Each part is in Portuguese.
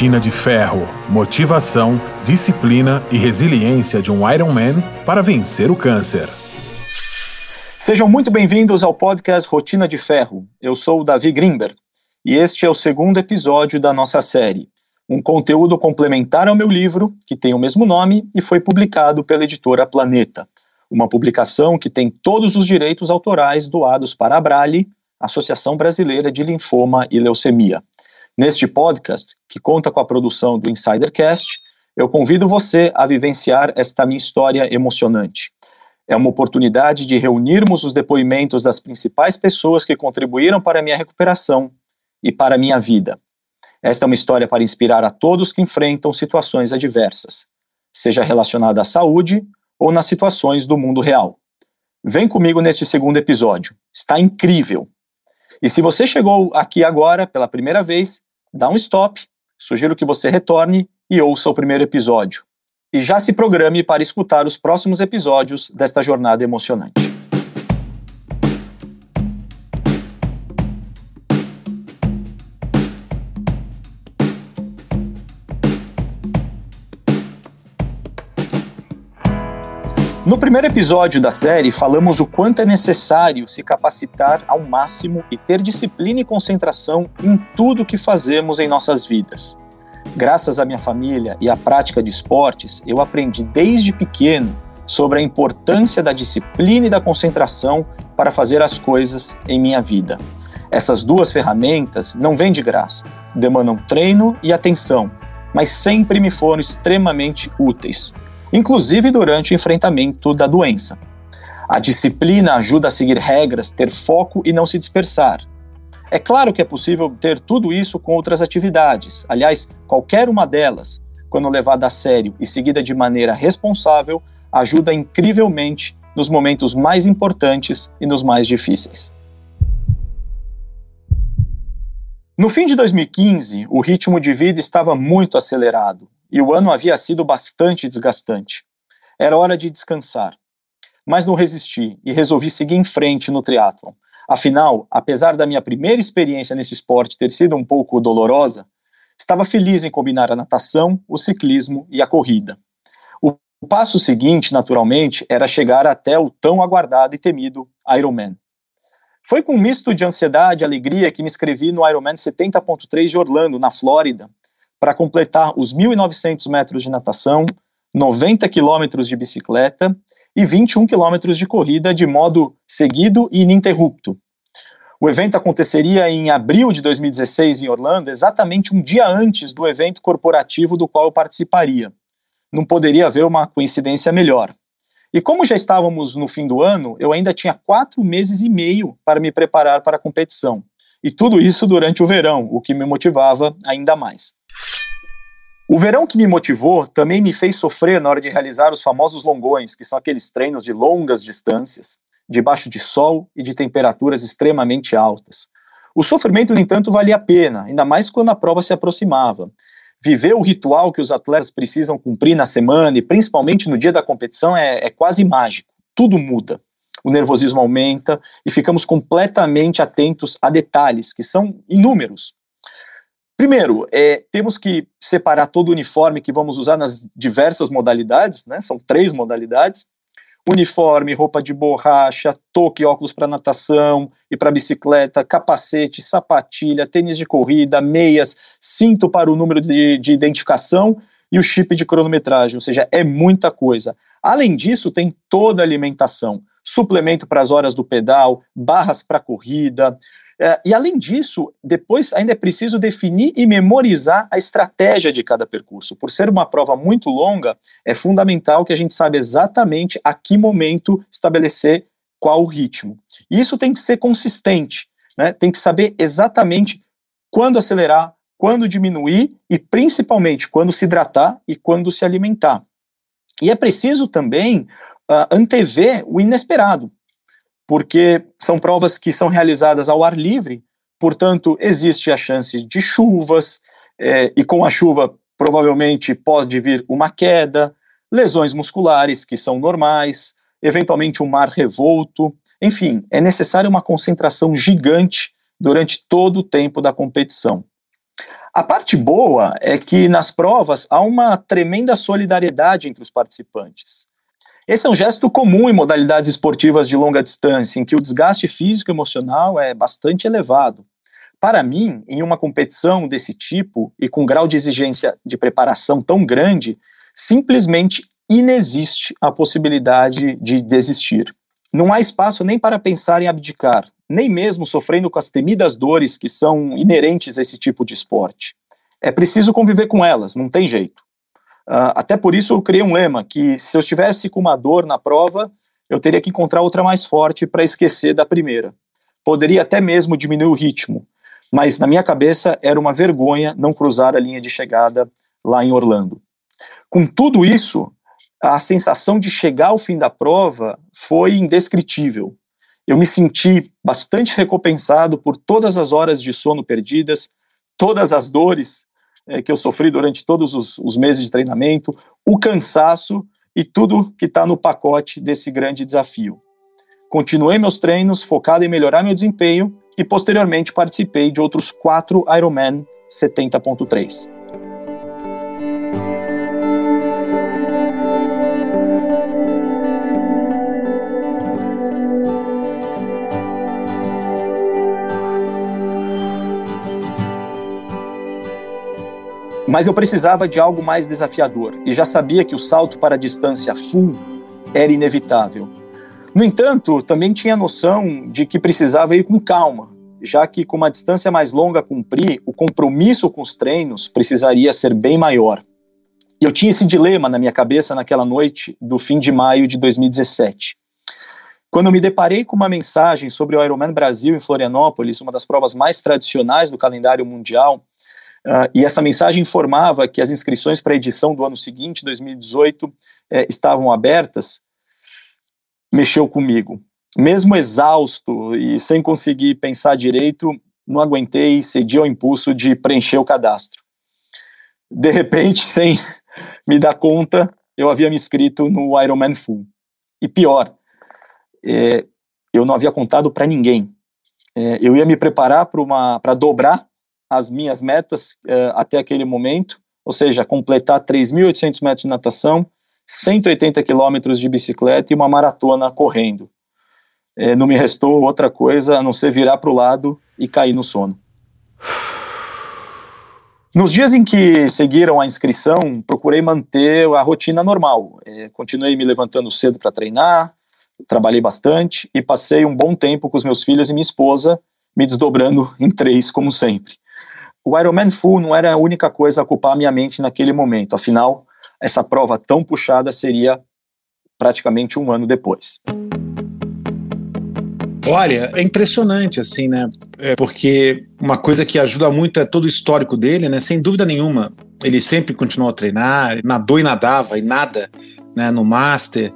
Rotina de ferro, motivação, disciplina e resiliência de um Ironman para vencer o câncer. Sejam muito bem-vindos ao podcast Rotina de Ferro. Eu sou o Davi Grimber e este é o segundo episódio da nossa série, um conteúdo complementar ao meu livro, que tem o mesmo nome e foi publicado pela editora Planeta, uma publicação que tem todos os direitos autorais doados para a Brale, Associação Brasileira de Linfoma e Leucemia. Neste podcast, que conta com a produção do Insidercast, eu convido você a vivenciar esta minha história emocionante. É uma oportunidade de reunirmos os depoimentos das principais pessoas que contribuíram para a minha recuperação e para a minha vida. Esta é uma história para inspirar a todos que enfrentam situações adversas, seja relacionada à saúde ou nas situações do mundo real. Vem comigo neste segundo episódio. Está incrível. E se você chegou aqui agora pela primeira vez, dá um stop, sugiro que você retorne e ouça o primeiro episódio. E já se programe para escutar os próximos episódios desta jornada emocionante. No primeiro episódio da série, falamos o quanto é necessário se capacitar ao máximo e ter disciplina e concentração em tudo que fazemos em nossas vidas. Graças à minha família e à prática de esportes, eu aprendi desde pequeno sobre a importância da disciplina e da concentração para fazer as coisas em minha vida. Essas duas ferramentas não vêm de graça, demandam treino e atenção, mas sempre me foram extremamente úteis inclusive durante o enfrentamento da doença. A disciplina ajuda a seguir regras, ter foco e não se dispersar. É claro que é possível ter tudo isso com outras atividades. Aliás, qualquer uma delas, quando levada a sério e seguida de maneira responsável, ajuda incrivelmente nos momentos mais importantes e nos mais difíceis. No fim de 2015, o ritmo de vida estava muito acelerado e o ano havia sido bastante desgastante. Era hora de descansar. Mas não resisti e resolvi seguir em frente no triatlon. Afinal, apesar da minha primeira experiência nesse esporte ter sido um pouco dolorosa, estava feliz em combinar a natação, o ciclismo e a corrida. O passo seguinte, naturalmente, era chegar até o tão aguardado e temido Ironman. Foi com um misto de ansiedade e alegria que me inscrevi no Ironman 70.3 de Orlando, na Flórida, para completar os 1.900 metros de natação, 90 quilômetros de bicicleta e 21 quilômetros de corrida de modo seguido e ininterrupto. O evento aconteceria em abril de 2016 em Orlando, exatamente um dia antes do evento corporativo do qual eu participaria. Não poderia haver uma coincidência melhor. E como já estávamos no fim do ano, eu ainda tinha quatro meses e meio para me preparar para a competição. E tudo isso durante o verão, o que me motivava ainda mais. O verão que me motivou também me fez sofrer na hora de realizar os famosos longões, que são aqueles treinos de longas distâncias, debaixo de sol e de temperaturas extremamente altas. O sofrimento, no entanto, valia a pena, ainda mais quando a prova se aproximava. Viver o ritual que os atletas precisam cumprir na semana e principalmente no dia da competição é, é quase mágico. Tudo muda. O nervosismo aumenta e ficamos completamente atentos a detalhes que são inúmeros, Primeiro, é, temos que separar todo o uniforme que vamos usar nas diversas modalidades, né? São três modalidades: uniforme, roupa de borracha, toque, óculos para natação e para bicicleta, capacete, sapatilha, tênis de corrida, meias, cinto para o número de, de identificação e o chip de cronometragem, ou seja, é muita coisa. Além disso, tem toda a alimentação, suplemento para as horas do pedal, barras para corrida, é, e além disso, depois ainda é preciso definir e memorizar a estratégia de cada percurso. Por ser uma prova muito longa, é fundamental que a gente saiba exatamente a que momento estabelecer qual o ritmo. E isso tem que ser consistente, né? tem que saber exatamente quando acelerar, quando diminuir e principalmente quando se hidratar e quando se alimentar. E é preciso também uh, antever o inesperado porque são provas que são realizadas ao ar livre, portanto, existe a chance de chuvas, é, e com a chuva provavelmente pode vir uma queda, lesões musculares que são normais, eventualmente um mar revolto, enfim, é necessária uma concentração gigante durante todo o tempo da competição. A parte boa é que nas provas há uma tremenda solidariedade entre os participantes. Esse é um gesto comum em modalidades esportivas de longa distância, em que o desgaste físico e emocional é bastante elevado. Para mim, em uma competição desse tipo e com grau de exigência de preparação tão grande, simplesmente inexiste a possibilidade de desistir. Não há espaço nem para pensar em abdicar, nem mesmo sofrendo com as temidas dores que são inerentes a esse tipo de esporte. É preciso conviver com elas, não tem jeito. Uh, até por isso eu criei um lema que se eu estivesse com uma dor na prova, eu teria que encontrar outra mais forte para esquecer da primeira. Poderia até mesmo diminuir o ritmo, mas na minha cabeça era uma vergonha não cruzar a linha de chegada lá em Orlando. Com tudo isso, a sensação de chegar ao fim da prova foi indescritível. Eu me senti bastante recompensado por todas as horas de sono perdidas, todas as dores é, que eu sofri durante todos os, os meses de treinamento, o cansaço e tudo que está no pacote desse grande desafio. Continuei meus treinos focado em melhorar meu desempenho e posteriormente participei de outros quatro Ironman 70.3. Mas eu precisava de algo mais desafiador e já sabia que o salto para a distância full era inevitável. No entanto, também tinha noção de que precisava ir com calma, já que com uma distância mais longa a cumprir, o compromisso com os treinos precisaria ser bem maior. E eu tinha esse dilema na minha cabeça naquela noite do fim de maio de 2017. Quando me deparei com uma mensagem sobre o Ironman Brasil em Florianópolis, uma das provas mais tradicionais do calendário mundial, Uh, e essa mensagem informava que as inscrições para a edição do ano seguinte, 2018, eh, estavam abertas, mexeu comigo. Mesmo exausto e sem conseguir pensar direito, não aguentei, cedi ao impulso de preencher o cadastro. De repente, sem me dar conta, eu havia me inscrito no Ironman Full. E pior, é, eu não havia contado para ninguém. É, eu ia me preparar para dobrar as minhas metas uh, até aquele momento, ou seja, completar 3.800 metros de natação, 180 quilômetros de bicicleta e uma maratona correndo. É, não me restou outra coisa a não ser virar para o lado e cair no sono. Nos dias em que seguiram a inscrição, procurei manter a rotina normal. É, continuei me levantando cedo para treinar, trabalhei bastante e passei um bom tempo com os meus filhos e minha esposa, me desdobrando em três, como sempre o Ironman Full não era a única coisa a ocupar a minha mente naquele momento. Afinal, essa prova tão puxada seria praticamente um ano depois. Olha, é impressionante, assim, né? É porque uma coisa que ajuda muito é todo o histórico dele, né? Sem dúvida nenhuma. Ele sempre continuou a treinar, nadou e nadava e nada, né? No Master.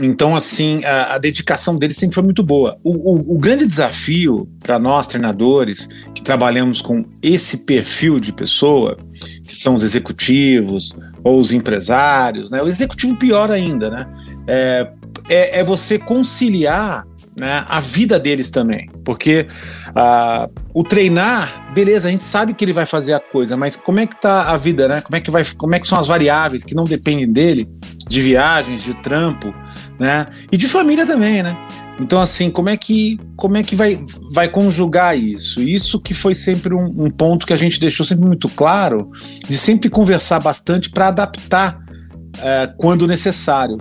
Então, assim, a, a, dedicação dele sempre foi muito boa. O, o, o grande desafio para nós, treinadores, que trabalhamos com esse perfil de pessoa, que são os executivos ou os empresários, né? O executivo pior ainda, né? É, é, é você conciliar né, a vida deles também. Porque uh, o treinar, beleza, a gente sabe que ele vai fazer a coisa, mas como é que tá a vida, né? Como é que, vai, como é que são as variáveis que não dependem dele, de viagens, de trampo, né? E de família também, né? Então, assim, como é que, como é que vai, vai conjugar isso? Isso que foi sempre um, um ponto que a gente deixou sempre muito claro, de sempre conversar bastante para adaptar uh, quando necessário.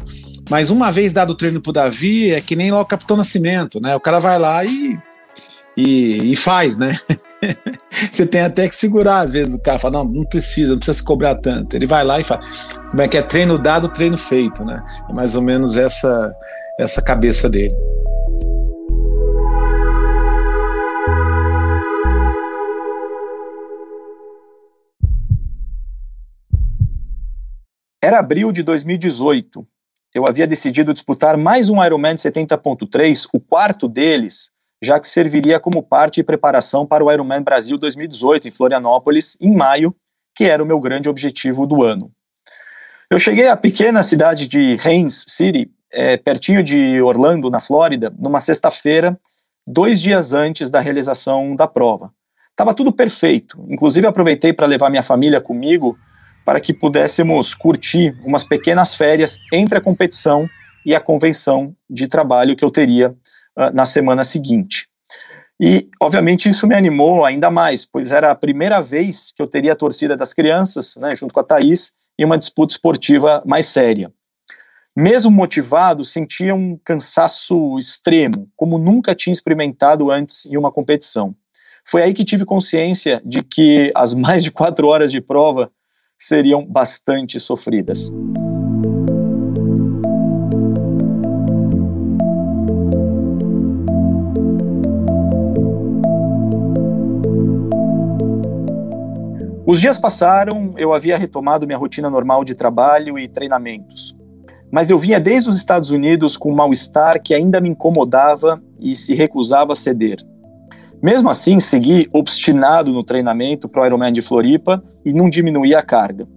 Mas uma vez dado o treino pro Davi, é que nem lá o Capitão Nascimento, né? O cara vai lá e, e, e faz, né? Você tem até que segurar, às vezes o cara fala, não, não precisa, não precisa se cobrar tanto. Ele vai lá e fala, como é que é treino dado, treino feito, né? É mais ou menos essa, essa cabeça dele. Era abril de 2018 eu havia decidido disputar mais um Ironman 70.3, o quarto deles, já que serviria como parte de preparação para o Ironman Brasil 2018 em Florianópolis, em maio, que era o meu grande objetivo do ano. Eu cheguei à pequena cidade de Haines City, é, pertinho de Orlando, na Flórida, numa sexta-feira, dois dias antes da realização da prova. Estava tudo perfeito. Inclusive, aproveitei para levar minha família comigo para que pudéssemos curtir umas pequenas férias entre a competição e a convenção de trabalho que eu teria uh, na semana seguinte. E, obviamente, isso me animou ainda mais, pois era a primeira vez que eu teria a torcida das crianças, né, junto com a Thaís, em uma disputa esportiva mais séria. Mesmo motivado, sentia um cansaço extremo, como nunca tinha experimentado antes em uma competição. Foi aí que tive consciência de que as mais de quatro horas de prova seriam bastante sofridas. Os dias passaram, eu havia retomado minha rotina normal de trabalho e treinamentos. Mas eu vinha desde os Estados Unidos com um mal-estar que ainda me incomodava e se recusava a ceder. Mesmo assim, segui obstinado no treinamento para o Ironman de Floripa e não diminuía a carga.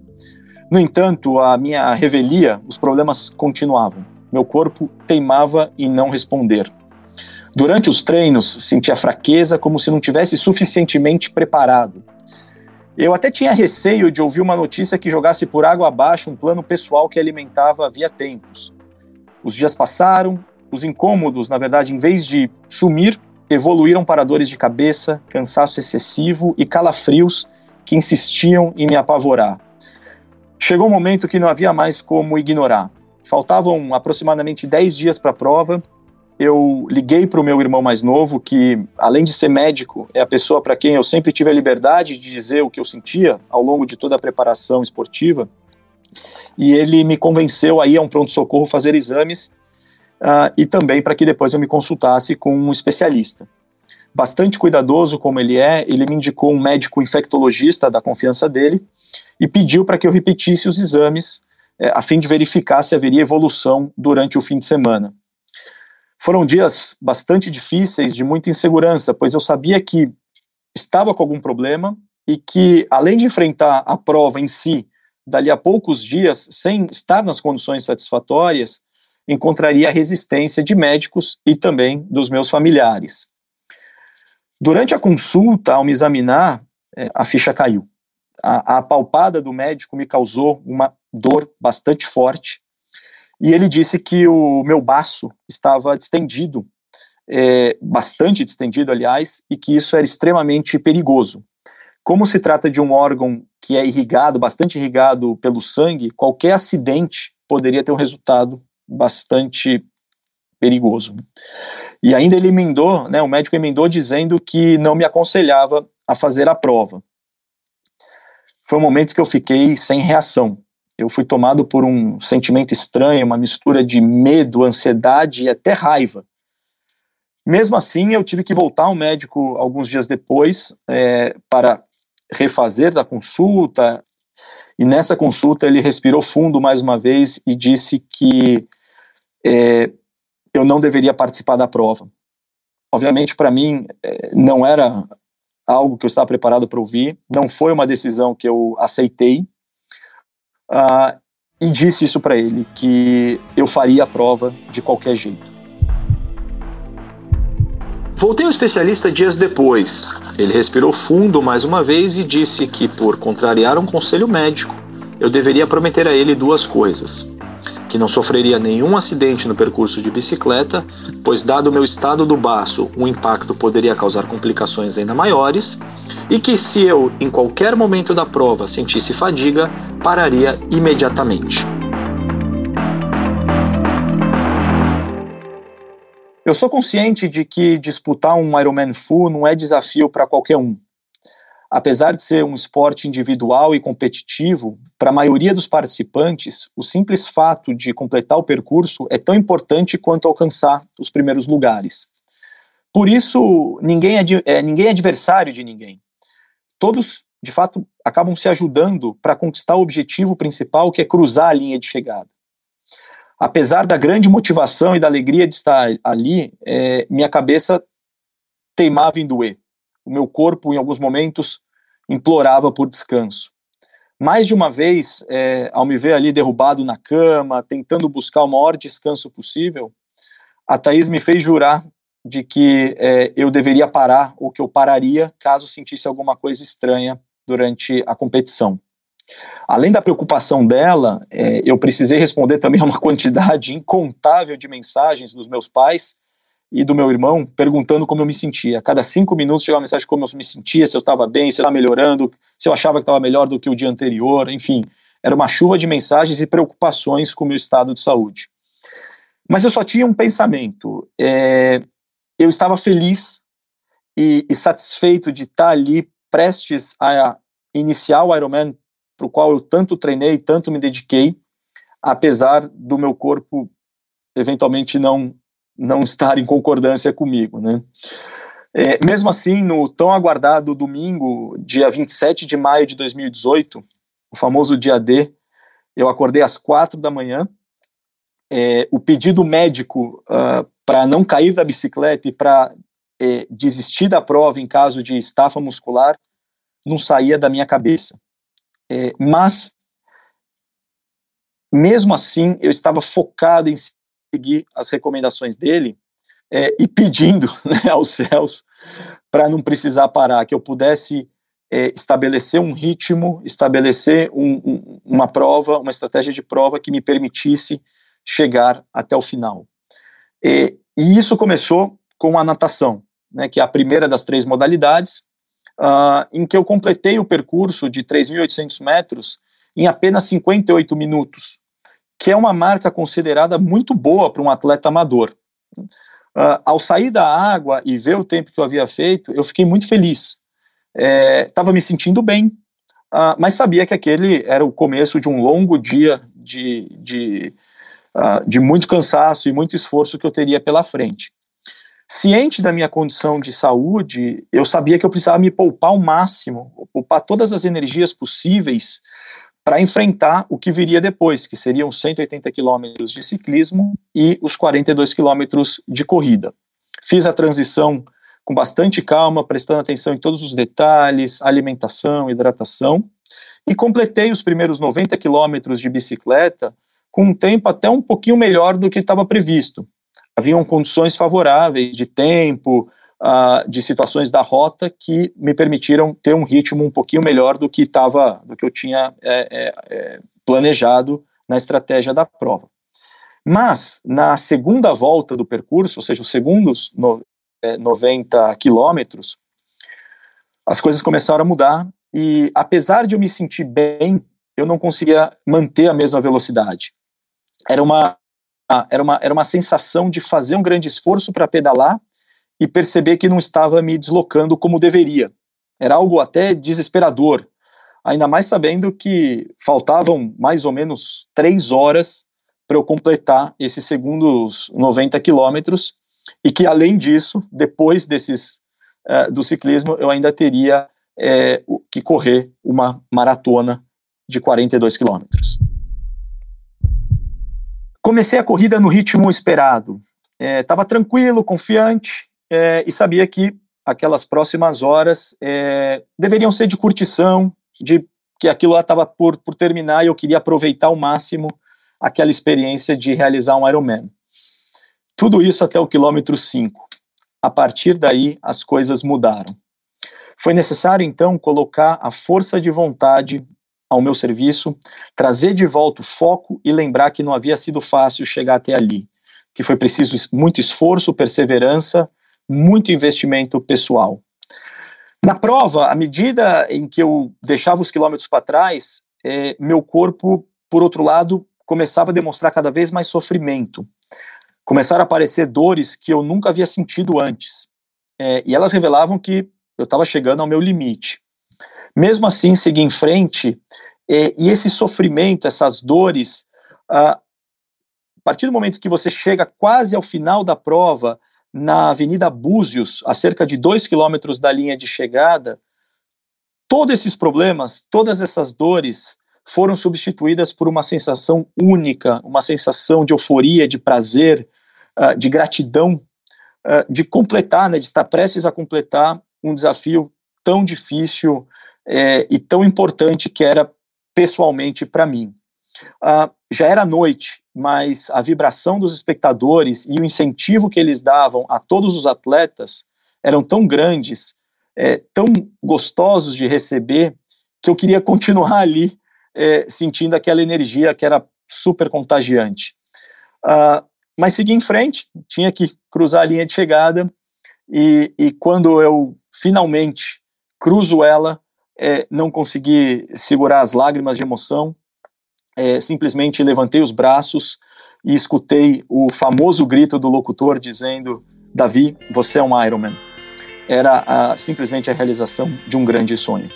No entanto, a minha revelia, os problemas continuavam. Meu corpo teimava em não responder. Durante os treinos, sentia fraqueza como se não tivesse suficientemente preparado. Eu até tinha receio de ouvir uma notícia que jogasse por água abaixo um plano pessoal que alimentava havia tempos. Os dias passaram, os incômodos, na verdade, em vez de sumir, evoluíram para dores de cabeça, cansaço excessivo e calafrios que insistiam em me apavorar. Chegou um momento que não havia mais como ignorar. Faltavam aproximadamente 10 dias para a prova eu liguei para o meu irmão mais novo, que além de ser médico, é a pessoa para quem eu sempre tive a liberdade de dizer o que eu sentia ao longo de toda a preparação esportiva. E ele me convenceu a ir a um pronto-socorro fazer exames uh, e também para que depois eu me consultasse com um especialista. Bastante cuidadoso como ele é, ele me indicou um médico infectologista da confiança dele e pediu para que eu repetisse os exames eh, a fim de verificar se haveria evolução durante o fim de semana. Foram dias bastante difíceis, de muita insegurança, pois eu sabia que estava com algum problema e que, além de enfrentar a prova em si, dali a poucos dias, sem estar nas condições satisfatórias, encontraria a resistência de médicos e também dos meus familiares. Durante a consulta, ao me examinar, é, a ficha caiu. A, a palpada do médico me causou uma dor bastante forte e ele disse que o meu baço estava distendido, é, bastante distendido, aliás, e que isso era extremamente perigoso. Como se trata de um órgão que é irrigado, bastante irrigado pelo sangue, qualquer acidente poderia ter um resultado bastante perigoso. E ainda ele emendou, né, o médico emendou dizendo que não me aconselhava a fazer a prova. Foi um momento que eu fiquei sem reação eu fui tomado por um sentimento estranho, uma mistura de medo, ansiedade e até raiva. Mesmo assim, eu tive que voltar ao médico alguns dias depois é, para refazer da consulta. E nessa consulta ele respirou fundo mais uma vez e disse que é, eu não deveria participar da prova. Obviamente, para mim, é, não era algo que eu estava preparado para ouvir, não foi uma decisão que eu aceitei, uh, e disse isso para ele, que eu faria a prova de qualquer jeito. Voltei ao especialista dias depois. Ele respirou fundo mais uma vez e disse que, por contrariar um conselho médico, eu deveria prometer a ele duas coisas: que não sofreria nenhum acidente no percurso de bicicleta, pois, dado o meu estado do baço, o impacto poderia causar complicações ainda maiores, e que se eu, em qualquer momento da prova, sentisse fadiga, pararia imediatamente. Eu sou consciente de que disputar um Ironman Full não é desafio para qualquer um apesar de ser um esporte individual e competitivo, para a maioria dos participantes, o simples fato de completar o percurso é tão importante quanto alcançar os primeiros lugares. Por isso, ninguém é, é, ninguém é adversário de ninguém. Todos, de fato, acabam se ajudando para conquistar o objetivo principal, que é cruzar a linha de chegada. Apesar da grande motivação e da alegria de estar ali, é, minha cabeça teimava em doer o meu corpo, em alguns momentos, implorava por descanso. Mais de uma vez, é, ao me ver ali derrubado na cama, tentando buscar o maior descanso possível, a Thaís me fez jurar de que é, eu deveria parar ou que eu pararia caso sentisse alguma coisa estranha durante a competição. Além da preocupação dela, é, eu precisei responder também a uma quantidade incontável de mensagens dos meus pais e do meu irmão perguntando como eu me sentia. A cada cinco minutos chegava uma mensagem como eu me sentia, se eu estava bem, se eu estava melhorando, se eu achava que estava melhor do que o dia anterior, enfim. Era uma chuva de mensagens e preocupações com o meu estado de saúde. Mas eu só tinha um pensamento. É, eu estava feliz e, e satisfeito de estar ali prestes a iniciar o Ironman para o qual eu tanto treinei, tanto me dediquei, apesar do meu corpo eventualmente não não estar em concordância comigo, né? É, mesmo assim, no tão aguardado domingo, dia 27 de maio de 2018, o famoso dia D, eu acordei às quatro da manhã. É, o pedido médico uh, ah, para não cair da bicicleta e para é, desistir da prova em caso de estafa muscular não saía da minha cabeça. É, mas, mesmo assim, eu estava focado em seguir as recomendações dele é, e pedindo né, aos céus para não precisar parar, que eu pudesse é, estabelecer um ritmo, estabelecer um, um, uma prova, uma estratégia de prova que me permitisse chegar até o final. E, e isso começou com a natação, né, que é a primeira das três modalidades, uh, em que eu completei o percurso de 3.800 metros em apenas 58 minutos, que é uma marca considerada muito boa para um atleta amador. Uh, ao sair da água e ver o tempo que eu havia feito, eu fiquei muito feliz. Estava é, me sentindo bem, uh, mas sabia que aquele era o começo de um longo dia de, de, uh, de muito cansaço e muito esforço que eu teria pela frente. Ciente da minha condição de saúde, eu sabia que eu precisava me poupar ao máximo, poupar todas as energias possíveis para enfrentar o que viria depois, que seriam 180 quilômetros de ciclismo e os 42 quilômetros de corrida. Fiz a transição com bastante calma, prestando atenção em todos os detalhes, alimentação, hidratação, e completei os primeiros 90 quilômetros de bicicleta com um tempo até um pouquinho melhor do que estava previsto. Haviam condições favoráveis de tempo, uh, de situações da rota que me permitiram ter um ritmo um pouquinho melhor do que estava, do que eu tinha é, é, é, planejado na estratégia da prova. Mas na segunda volta do percurso, ou seja, os segundos no, 90 é, quilômetros, as coisas começaram a mudar e apesar de eu me sentir bem, eu não conseguia manter a mesma velocidade. Era uma era uma, era uma sensação de fazer um grande esforço para pedalar e perceber que não estava me deslocando como deveria. Era algo até desesperador, ainda mais sabendo que faltavam mais ou menos três horas para eu completar esses segundos 90 quilômetros e que, além disso, depois desses uh, do ciclismo, eu ainda teria é, que correr uma maratona de 42 quilômetros. Comecei a corrida no ritmo esperado. Estava é, tranquilo, confiante, é, e sabia que aquelas próximas horas é, deveriam ser de curtição, de que aquilo lá estava por, por terminar e eu queria aproveitar ao máximo aquela experiência de realizar um Ironman. Tudo isso até o quilômetro 5. A partir daí, as coisas mudaram. Foi necessário, então, colocar a força de vontade ao meu serviço, trazer de volta o foco e lembrar que não havia sido fácil chegar até ali, que foi preciso muito esforço, perseverança muito investimento pessoal. Na prova, à medida em que eu deixava os quilômetros para trás, é, meu corpo, por outro lado, começava a demonstrar cada vez mais sofrimento. Começaram a aparecer dores que eu nunca havia sentido antes. É, e elas revelavam que eu estava chegando ao meu limite. Mesmo assim, segui em frente, é, e esse sofrimento, essas dores, a, a partir do momento que você chega quase ao final da prova, na Avenida Búzios, a cerca de dois quilômetros da linha de chegada, todos esses problemas, todas essas dores foram substituídas por uma sensação única, uma sensação de euforia, de prazer, uh, de gratidão, uh, de completar, né, de estar prestes a completar um desafio tão difícil é, e tão importante que era pessoalmente para mim. Uh, já era noite mas a vibração dos espectadores e o incentivo que eles davam a todos os atletas eram tão grandes, é, tão gostosos de receber, que eu queria continuar ali é, sentindo aquela energia que era super contagiante. Uh, mas segui em frente, tinha que cruzar a linha de chegada, e, e quando eu finalmente cruzo ela, é, não consegui segurar as lágrimas de emoção, é, simplesmente levantei os braços e escutei o famoso grito do locutor dizendo: Davi, você é um Ironman. Era a, simplesmente a realização de um grande sonho.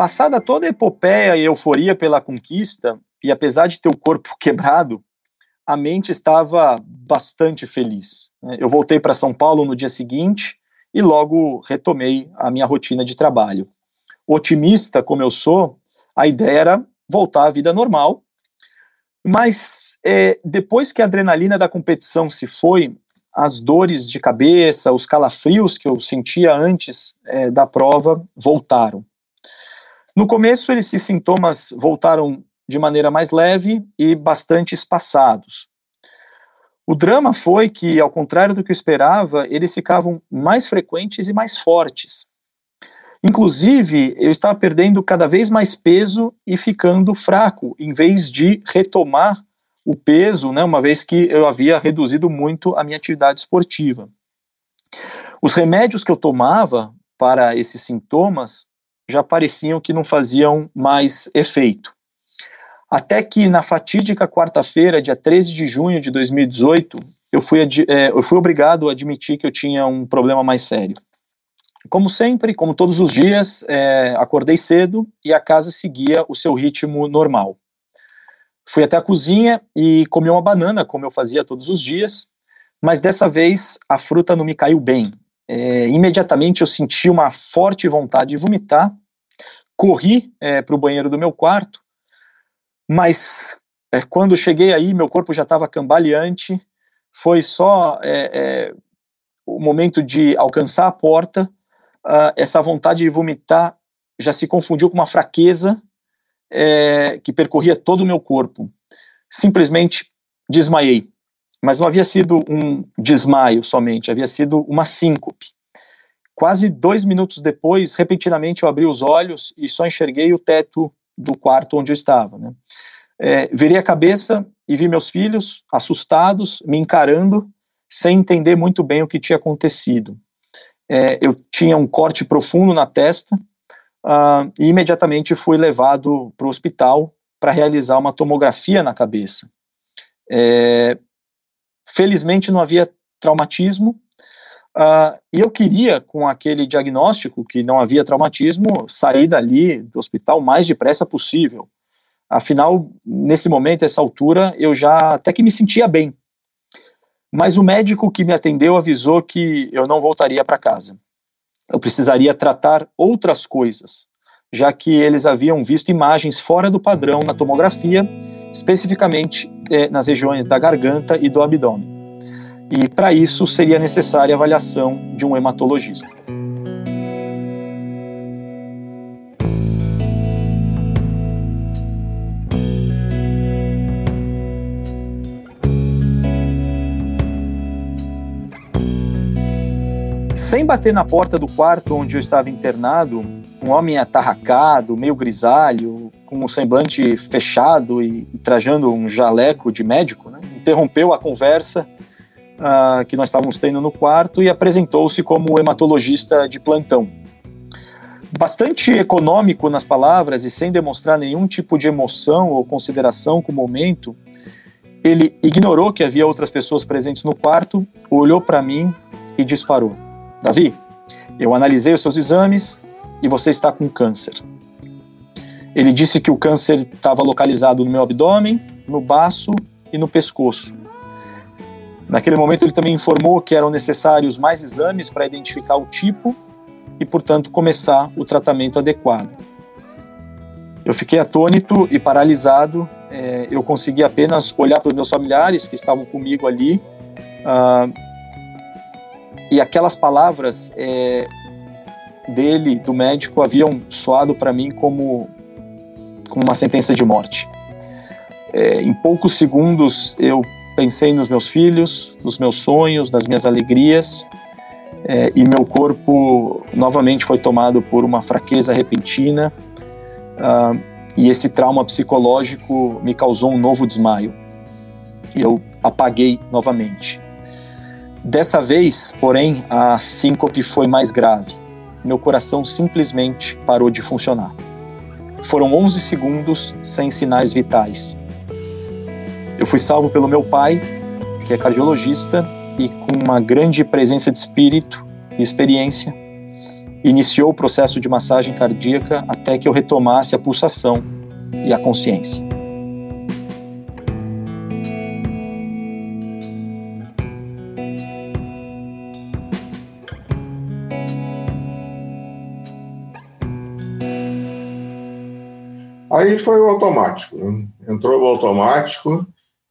Passada toda a epopeia e euforia pela conquista, e apesar de ter o corpo quebrado, a mente estava bastante feliz. Né? Eu voltei para São Paulo no dia seguinte e logo retomei a minha rotina de trabalho. Otimista como eu sou, a ideia era voltar à vida normal, mas é, depois que a adrenalina da competição se foi, as dores de cabeça, os calafrios que eu sentia antes é, da prova voltaram. No começo, esses sintomas voltaram de maneira mais leve e bastante espaçados. O drama foi que, ao contrário do que eu esperava, eles ficavam mais frequentes e mais fortes. Inclusive, eu estava perdendo cada vez mais peso e ficando fraco, em vez de retomar o peso, né, uma vez que eu havia reduzido muito a minha atividade esportiva. Os remédios que eu tomava para esses sintomas já pareciam que não faziam mais efeito. Até que na fatídica quarta-feira, dia 13 de junho de 2018, eu fui, é, eu fui obrigado a admitir que eu tinha um problema mais sério. Como sempre, como todos os dias, é, acordei cedo e a casa seguia o seu ritmo normal. Fui até a cozinha e comi uma banana, como eu fazia todos os dias, mas dessa vez a fruta não me caiu bem. É, imediatamente eu senti uma forte vontade de vomitar corri é, para o banheiro do meu quarto, mas é, quando cheguei aí, meu corpo já estava cambaleante, foi só é, é, o momento de alcançar a porta, uh, essa vontade de vomitar já se confundiu com uma fraqueza é, que percorria todo o meu corpo. Simplesmente desmaiei. Mas não havia sido um desmaio somente, havia sido uma síncope. Quase dois minutos depois, repentinamente eu abri os olhos e só enxerguei o teto do quarto onde eu estava. Né? É, virei a cabeça e vi meus filhos assustados, me encarando, sem entender muito bem o que tinha acontecido. É, eu tinha um corte profundo na testa uh, e imediatamente fui levado para o hospital para realizar uma tomografia na cabeça. É, felizmente não havia traumatismo, Uh, e eu queria, com aquele diagnóstico que não havia traumatismo, sair dali do hospital o mais depressa possível. Afinal, nesse momento, essa altura, eu já até que me sentia bem. Mas o médico que me atendeu avisou que eu não voltaria para casa. Eu precisaria tratar outras coisas, já que eles haviam visto imagens fora do padrão na tomografia, especificamente eh, nas regiões da garganta e do abdômen e para isso seria necessária a avaliação de um hematologista. Sem bater na porta do quarto onde eu estava internado, um homem atarracado, meio grisalho, com um semblante fechado e, trajando um jaleco de médico, né, interrompeu a conversa uh, que nós estávamos tendo no quarto e apresentou-se como hematologista de plantão. Bastante econômico nas palavras e sem demonstrar nenhum tipo de emoção ou consideração com o momento, ele ignorou que havia outras pessoas presentes no quarto, olhou para mim e disparou: Davi, eu analisei os seus exames e você está com câncer. Ele disse que o câncer estava localizado no meu abdômen, no baço e no pescoço. Naquele momento, ele também informou que eram necessários mais exames para identificar o tipo e, portanto, começar o tratamento adequado. Eu fiquei atônito e paralisado. É, eu consegui apenas olhar para os meus familiares que estavam comigo ali. Uh, e aquelas palavras é, dele, do médico, haviam soado para mim como, como uma sentença de morte. É, em poucos segundos eu pensei nos meus filhos, nos meus sonhos, nas minhas alegrias, é, e meu corpo novamente foi tomado por uma fraqueza repentina, uh, e esse trauma psicológico me causou um novo desmaio. Eu apaguei novamente. Dessa vez, porém, a síncope foi mais grave. Meu coração simplesmente parou de funcionar. Foram 11 segundos sem sinais vitais. Eu fui salvo pelo meu pai, que é cardiologista e com uma grande presença de espírito e experiência, iniciou o processo de massagem cardíaca até que eu retomasse a pulsação e a consciência. Aí foi o automático. Né? Entrou o automático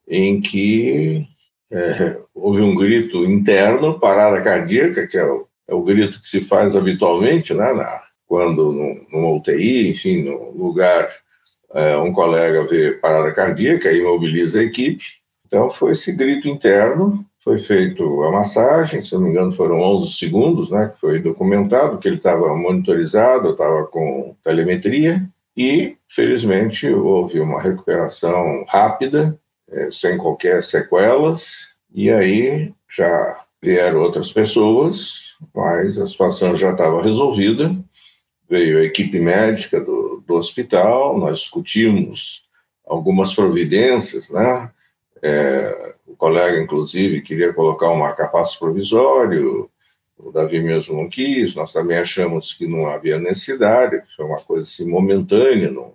em que é, houve um grito interno, parada cardíaca, que é o, é o grito que se faz habitualmente, né, na, quando no, numa UTI, enfim, no lugar, é, um colega vê parada cardíaca e imobiliza a equipe. Então foi esse grito interno, foi feito a massagem, se não me engano foram 11 segundos, né, que foi documentado que ele estava monitorizado, estava com telemetria, e felizmente houve uma recuperação rápida, é, sem qualquer sequelas, e aí já vieram outras pessoas, mas a situação já estava resolvida. Veio a equipe médica do, do hospital, nós discutimos algumas providências, né? É, o colega, inclusive, queria colocar um marca-passo provisório, o Davi mesmo não quis, nós também achamos que não havia necessidade, foi uma coisa assim, momentânea, não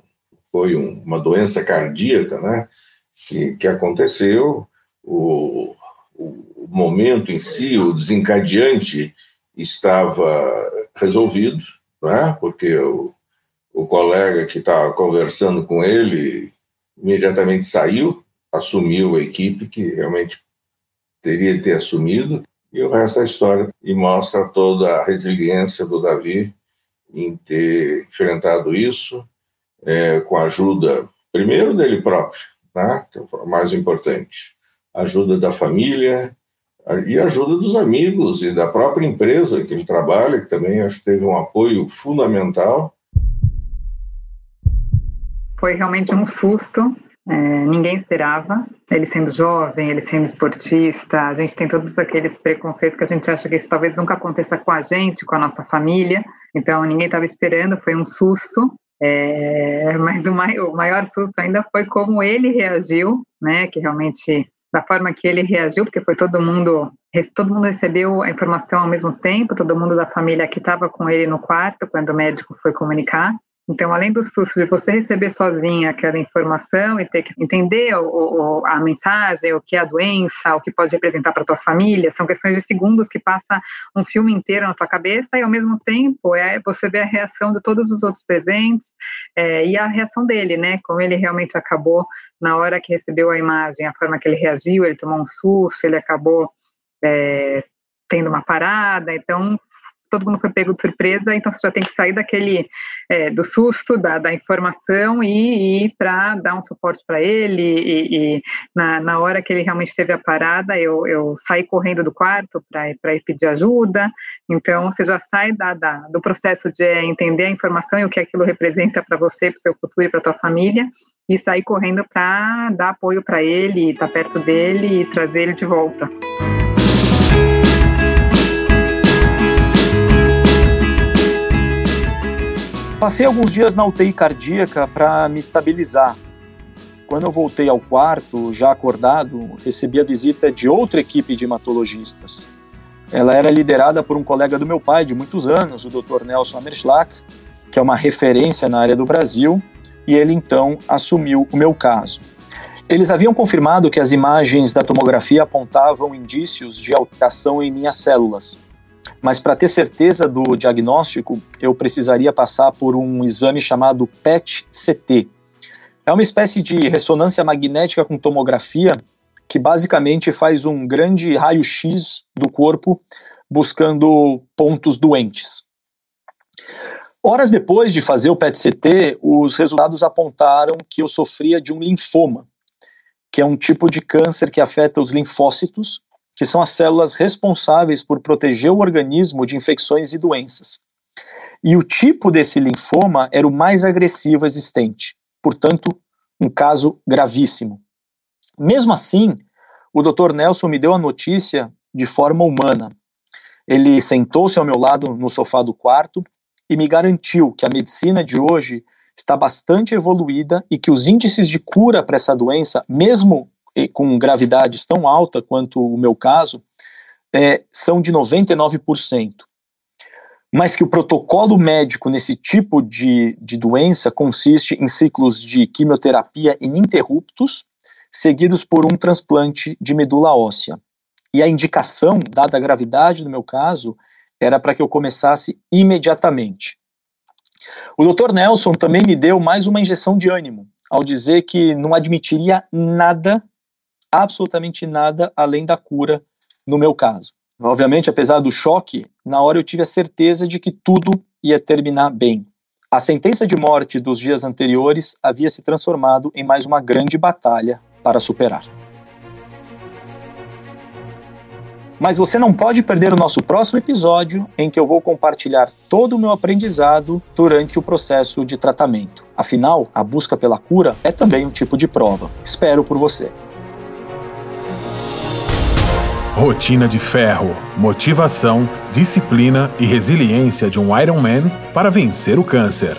foi um, uma doença cardíaca, né? Que, que aconteceu, o, o momento em si, o desencadeante estava resolvido, né? porque o, o colega que estava conversando com ele imediatamente saiu, assumiu a equipe que realmente teria de ter assumido, e o resto da história, e mostra toda a resiliência do Davi em ter enfrentado isso, é, com a ajuda, primeiro dele próprio, né? que é o mais importante. Ajuda da família e ajuda dos amigos e da própria empresa que ele trabalha, que também acho que teve um apoio fundamental. Foi realmente um susto. É, ninguém esperava, ele sendo jovem, ele sendo esportista, a gente tem todos aqueles preconceitos que a gente acha que isso talvez nunca aconteça com a gente, com a nossa família, então ninguém estava esperando, foi um susto, é, mas o maior, o maior susto ainda foi como ele reagiu, né? Que realmente da forma que ele reagiu, porque foi todo mundo, todo mundo recebeu a informação ao mesmo tempo, todo mundo da família que estava com ele no quarto quando o médico foi comunicar. Então, além do susto de você receber sozinha aquela informação e ter que entender o, o, a mensagem, o que é a doença, o que pode representar para tua família, são questões de segundos que passa um filme inteiro na tua cabeça e, ao mesmo tempo, é você vê a reação de todos os outros presentes é, e a reação dele, né? Como ele realmente acabou na hora que recebeu a imagem, a forma que ele reagiu, ele tomou um susto, ele acabou é, tendo uma parada. Então, todo mundo foi pego de surpresa, então você já tem que sair daquele é, do susto, da, da informação e ir para dar um suporte para ele. E, e, na, na hora que ele realmente teve a parada, eu, eu saí correndo do quarto para ir pedir ajuda. Então você já sai da, da, do processo de entender a informação e o que aquilo representa para você, para o seu futuro e para tua família e sair correndo para dar apoio para ele, estar tá perto dele e trazer ele de volta. Passei alguns dias na UTI cardíaca para me estabilizar. Quando eu voltei ao quarto, já acordado, recebi a visita de outra equipe de hematologistas. Ela era liderada por um colega do meu pai de muitos anos, o Dr. Nelson Amerschlack, que é uma referência na área do Brasil, e ele então assumiu o meu caso. Eles haviam confirmado que as imagens da tomografia apontavam indícios de alteração em minhas células, mas para ter certeza do diagnóstico, eu precisaria passar por um exame chamado PET-CT. É uma espécie de ressonância magnética com tomografia que basicamente faz um grande raio-x do corpo buscando pontos doentes. Horas depois de fazer o PET-CT, os resultados apontaram que eu sofria de um linfoma, que é um tipo de câncer que afeta os linfócitos, que são as células responsáveis por proteger o organismo de infecções e doenças. E o tipo desse linfoma era o mais agressivo existente, portanto, um caso gravíssimo. Mesmo assim, o Dr. Nelson me deu a notícia de forma humana. Ele sentou-se ao meu lado no sofá do quarto e me garantiu que a medicina de hoje está bastante evoluída e que os índices de cura para essa doença, mesmo com gravidades tão alta quanto o meu caso, é, são de 99%. Mas que o protocolo médico nesse tipo de, de doença consiste em ciclos de quimioterapia ininterruptos, seguidos por um transplante de medula óssea. E a indicação, dada a gravidade do meu caso, era para que eu começasse imediatamente. O Dr. Nelson também me deu mais uma injeção de ânimo, ao dizer que não admitiria nada absolutamente nada além da cura no meu caso. Obviamente, apesar do choque, na hora eu tive a certeza de que tudo ia terminar bem. A sentença de morte dos dias anteriores havia se transformado em mais uma grande batalha para superar. Mas você não pode perder o nosso próximo episódio, em que eu vou compartilhar todo o meu aprendizado durante o processo de tratamento. Afinal, a busca pela cura é também um tipo de prova. Espero por você. Rotina de ferro, motivação, disciplina e resiliência de um Ironman para vencer o câncer.